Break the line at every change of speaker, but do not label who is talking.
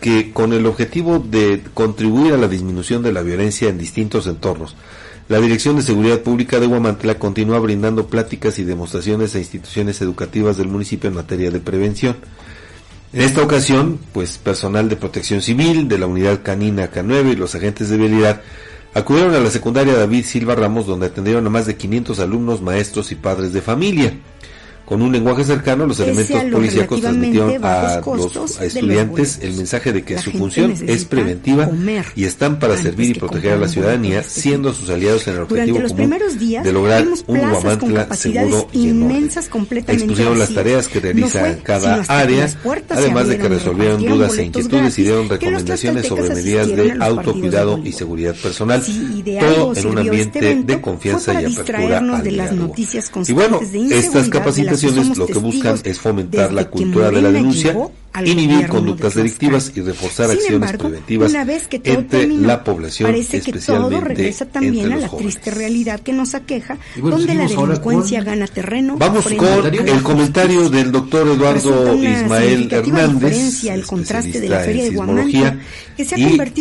que con el objetivo de contribuir a la disminución de la violencia en distintos entornos, la Dirección de Seguridad Pública de Huamantla continúa brindando pláticas y demostraciones a instituciones educativas del municipio en materia de prevención. En esta ocasión, pues personal de protección civil, de la unidad canina K9 y los agentes de vialidad acudieron a la secundaria David Silva Ramos donde atendieron a más de 500 alumnos, maestros y padres de familia. Con un lenguaje cercano, los elementos policíacos transmitieron a los estudiantes el mensaje de que su función es preventiva y están para servir y proteger a la ciudadanía, siendo sus aliados en el objetivo común de lograr un Guamantla seguro y en orden. Expusieron las tareas que realiza cada área, además de que resolvieron dudas e inquietudes y dieron recomendaciones sobre medidas de autocuidado y seguridad personal, todo en un ambiente de confianza y apertura al diálogo. Y bueno, estas capacitaciones lo que buscan es fomentar la cultura de la denuncia, inhibir conductas delictivas y reforzar acciones preventivas entre la población, especialmente
también a la triste realidad que nos aqueja, donde la delincuencia gana terreno.
Vamos con el comentario del doctor Eduardo Ismael Hernández,
el contraste de la feria de Guamantla, que se ha convertido